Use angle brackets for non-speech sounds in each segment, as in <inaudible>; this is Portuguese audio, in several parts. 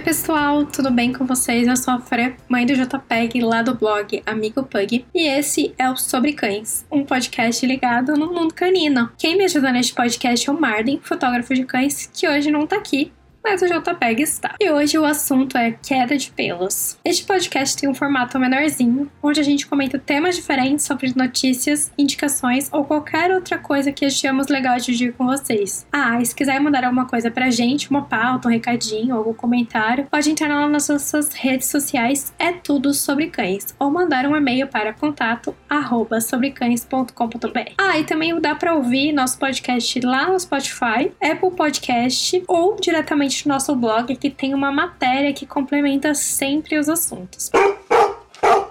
pessoal, tudo bem com vocês? Eu sou a Fre, mãe do JPEG, lá do blog Amigo Pug, e esse é o Sobre Cães, um podcast ligado no mundo canino. Quem me ajuda neste podcast é o Marden, fotógrafo de cães, que hoje não tá aqui, mas o JPEG está. E hoje o assunto é queda de pelos. Este podcast tem um formato menorzinho, onde a gente comenta temas diferentes sobre notícias, indicações ou qualquer outra coisa que achamos legal de dividir com vocês. Ah, e se quiser mandar alguma coisa pra gente, uma pauta, um recadinho, algum comentário, pode entrar lá nas nossas redes sociais, é tudo sobre cães, ou mandar um e-mail para contato arroba sobrecães.com.br. Ah, e também dá para ouvir nosso podcast lá no Spotify, Apple Podcast ou diretamente no nosso blog que tem uma matéria que complementa sempre os assuntos.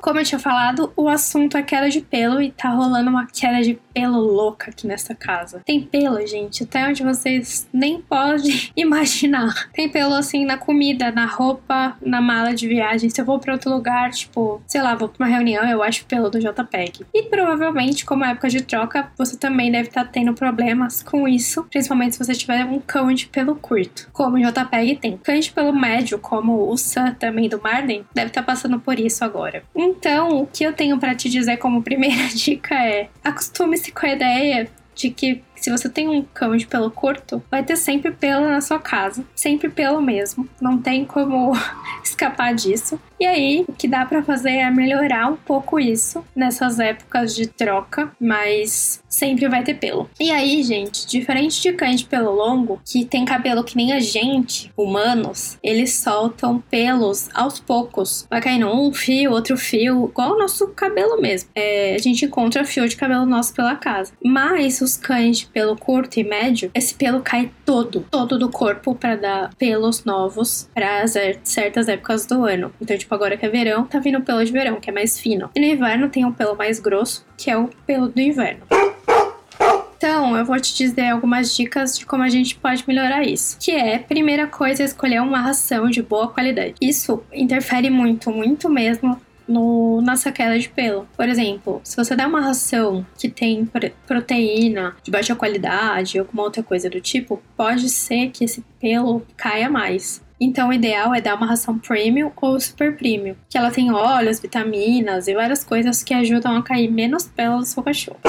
Como eu tinha falado, o assunto é queda de pelo e tá rolando uma queda de pelo louca aqui nessa casa. Tem pelo, gente, até onde vocês nem podem <laughs> imaginar. Tem pelo assim na comida, na roupa, na mala de viagem. Se eu vou para outro lugar, tipo, sei lá, vou pra uma reunião, eu acho pelo do JPEG. E provavelmente, como é época de troca, você também deve estar tá tendo problemas com isso, principalmente se você tiver um cão de pelo curto, como o JPEG tem. Cães de pelo médio, como o Sam também do Marden, deve estar tá passando por isso agora. Então, o que eu tenho para te dizer como primeira <laughs> dica é: acostume-se com a ideia de que se você tem um cão de pelo curto, vai ter sempre pelo na sua casa, sempre pelo mesmo. Não tem como <laughs> escapar disso. E aí, o que dá para fazer é melhorar um pouco isso nessas épocas de troca, mas sempre vai ter pelo. E aí, gente, diferente de cães de pelo longo, que tem cabelo que nem a gente, humanos, eles soltam pelos aos poucos. Vai caindo um fio, outro fio, igual o nosso cabelo mesmo. É, a gente encontra fio de cabelo nosso pela casa. Mas os cães de pelo curto e médio, esse pelo cai todo, todo do corpo para dar pelos novos para certas épocas do ano. Então, tipo, agora que é verão, tá vindo pelo de verão, que é mais fino. E no inverno tem um pelo mais grosso, que é o pelo do inverno. Então, eu vou te dizer algumas dicas de como a gente pode melhorar isso. Que é, primeira coisa, escolher uma ração de boa qualidade. Isso interfere muito, muito mesmo no, nossa queda de pelo. Por exemplo, se você dá uma ração que tem proteína de baixa qualidade ou alguma outra coisa do tipo, pode ser que esse pelo caia mais. Então, o ideal é dar uma ração premium ou super premium, que ela tem óleos, vitaminas e várias coisas que ajudam a cair menos pelo do seu cachorro.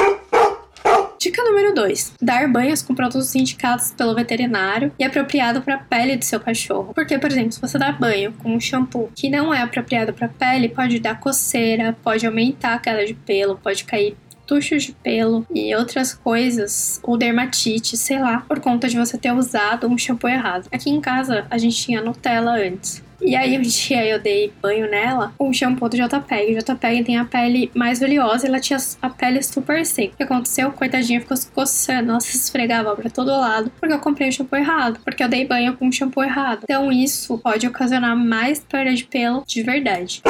Dica número 2: dar banhos com produtos indicados pelo veterinário e apropriado para a pele do seu cachorro. Porque, por exemplo, se você dá banho com um shampoo que não é apropriado para a pele, pode dar coceira, pode aumentar a queda de pelo, pode cair tuchos de pelo e outras coisas, ou dermatite, sei lá, por conta de você ter usado um shampoo errado. Aqui em casa a gente tinha Nutella antes. E aí um dia eu dei banho nela com um shampoo do JPEG. O JPEG tem a pele mais oleosa e ela tinha a pele super seca. O que aconteceu? Coitadinha ficou se coçando, ela se esfregava pra todo lado porque eu comprei o shampoo errado, porque eu dei banho com o shampoo errado. Então isso pode ocasionar mais perda de pelo de verdade.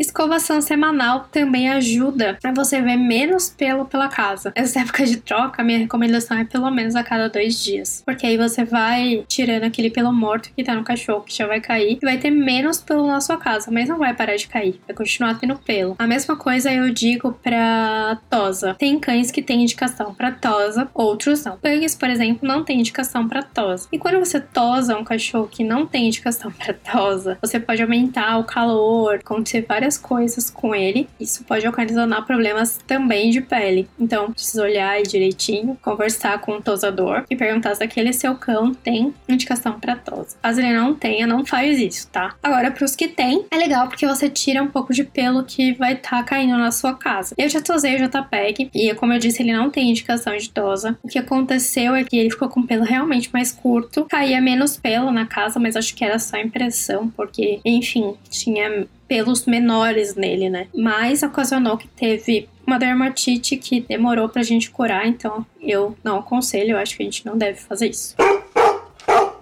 Escovação semanal também ajuda para você ver menos pelo pela casa. Essa época de troca, minha recomendação é pelo menos a cada dois dias. Porque aí você vai tirando aquele pelo morto que tá no cachorro, que já vai cair, e vai ter menos pelo na sua casa, mas não vai parar de cair, vai continuar tendo pelo. A mesma coisa eu digo pra tosa. Tem cães que têm indicação para tosa, outros não. Pugs, por exemplo, não tem indicação para tosa. E quando você tosa um cachorro que não tem indicação para tosa, você pode aumentar o calor, acontecer várias várias coisas com ele. Isso pode ocasionar problemas também de pele. Então, precisa olhar direitinho, conversar com o tosador e perguntar se aquele seu cão tem indicação para tosa. Caso ele não tenha, não faz isso, tá? Agora, para os que tem, é legal porque você tira um pouco de pelo que vai estar tá caindo na sua casa. Eu já tosei o JPEG e, como eu disse, ele não tem indicação de tosa. O que aconteceu é que ele ficou com pelo realmente mais curto, caía menos pelo na casa, mas acho que era só impressão, porque, enfim, tinha pelos menores nele, né? Mas ocasionou que teve uma dermatite que demorou pra gente curar, então eu não aconselho, eu acho que a gente não deve fazer isso.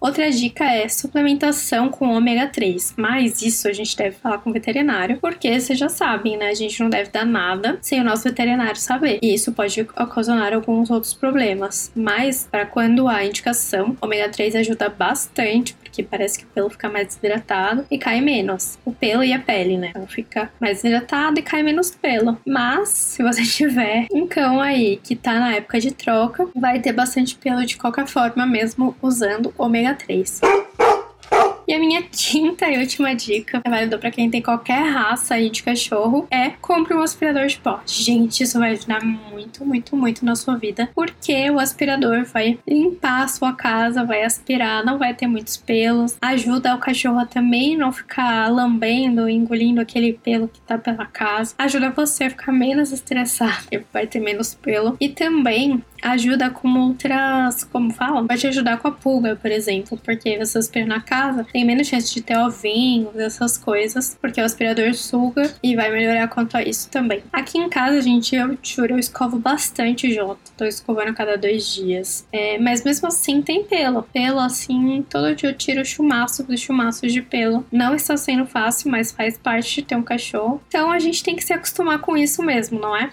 Outra dica é suplementação com ômega 3, mas isso a gente deve falar com o veterinário, porque vocês já sabem, né? A gente não deve dar nada sem o nosso veterinário saber. E isso pode ocasionar alguns outros problemas. Mas, para quando há indicação, ômega 3 ajuda bastante, porque parece que o pelo fica mais desidratado e cai menos. O pelo e a pele, né? Então fica mais desidratado e cai menos pelo. Mas, se você <laughs> tiver um cão aí que tá na época de troca, vai ter bastante pelo de qualquer forma, mesmo usando ômega 3. E a minha <laughs> quinta e última dica, é válida para quem tem qualquer raça aí de cachorro, é compre um aspirador de pó. Gente, isso vai ajudar muito, muito, muito na sua vida, porque o aspirador vai limpar a sua casa, vai aspirar, não vai ter muitos pelos, ajuda o cachorro a também não ficar lambendo, engolindo aquele pelo que tá pela casa, ajuda você a ficar menos estressado, <laughs> vai ter menos pelo, e também ajuda com outras, como falam, vai te ajudar com a pulga, por exemplo, porque você aspira na casa, tem menos chance de ter ovinhos, essas coisas, porque o aspirador suga e vai melhorar quanto a isso também. Aqui em casa, gente, eu juro, eu escovo bastante Jota, tô escovando a cada dois dias, é, mas mesmo assim tem pelo, pelo assim, todo dia eu tiro chumaços e chumaços de pelo. Não está sendo fácil, mas faz parte de ter um cachorro, então a gente tem que se acostumar com isso mesmo, não é?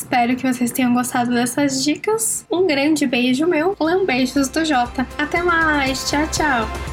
Espero que vocês tenham gostado dessas dicas. Um grande beijo meu, beijos do Jota. Até mais, tchau, tchau.